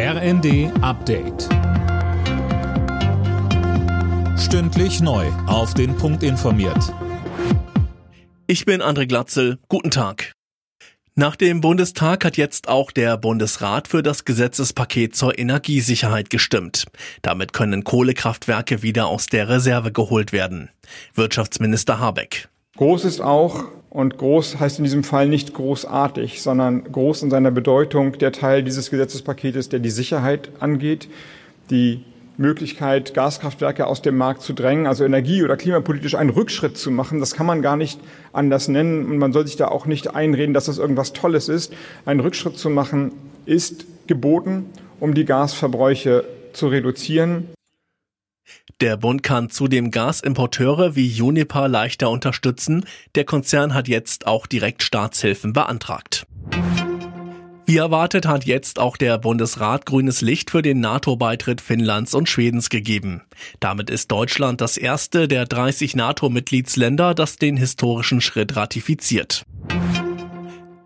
RND Update. Stündlich neu. Auf den Punkt informiert. Ich bin André Glatzel. Guten Tag. Nach dem Bundestag hat jetzt auch der Bundesrat für das Gesetzespaket zur Energiesicherheit gestimmt. Damit können Kohlekraftwerke wieder aus der Reserve geholt werden. Wirtschaftsminister Habeck. Groß ist auch, und groß heißt in diesem Fall nicht großartig, sondern groß in seiner Bedeutung der Teil dieses Gesetzespaketes, der die Sicherheit angeht, die Möglichkeit, Gaskraftwerke aus dem Markt zu drängen, also energie- oder klimapolitisch einen Rückschritt zu machen. Das kann man gar nicht anders nennen und man soll sich da auch nicht einreden, dass das irgendwas Tolles ist. Einen Rückschritt zu machen ist geboten, um die Gasverbräuche zu reduzieren. Der Bund kann zudem Gasimporteure wie Juniper leichter unterstützen. Der Konzern hat jetzt auch direkt Staatshilfen beantragt. Wie erwartet hat jetzt auch der Bundesrat grünes Licht für den NATO-Beitritt Finnlands und Schwedens gegeben. Damit ist Deutschland das erste der 30 NATO-Mitgliedsländer, das den historischen Schritt ratifiziert.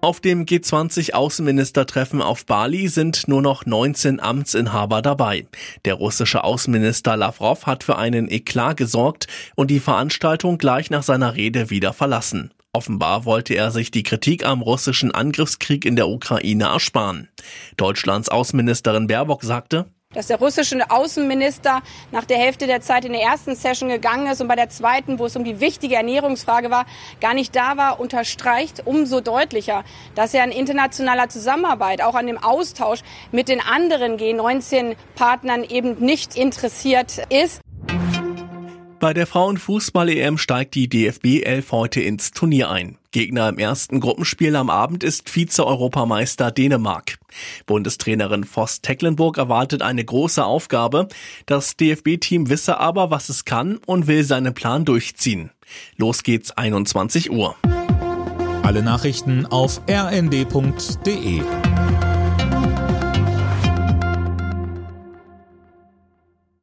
Auf dem G20-Außenministertreffen auf Bali sind nur noch 19 Amtsinhaber dabei. Der russische Außenminister Lavrov hat für einen Eklat gesorgt und die Veranstaltung gleich nach seiner Rede wieder verlassen. Offenbar wollte er sich die Kritik am russischen Angriffskrieg in der Ukraine ersparen. Deutschlands Außenministerin Baerbock sagte, dass der russische Außenminister nach der Hälfte der Zeit in der ersten Session gegangen ist und bei der zweiten, wo es um die wichtige Ernährungsfrage war, gar nicht da war, unterstreicht umso deutlicher, dass er an internationaler Zusammenarbeit, auch an dem Austausch mit den anderen G19-Partnern eben nicht interessiert ist. Bei der Frauenfußball-EM steigt die DFB 11 heute ins Turnier ein. Gegner im ersten Gruppenspiel am Abend ist Vize-Europameister Dänemark. Bundestrainerin Voss Tecklenburg erwartet eine große Aufgabe. Das DFB-Team wisse aber, was es kann und will seinen Plan durchziehen. Los geht's 21 Uhr. Alle Nachrichten auf rnd.de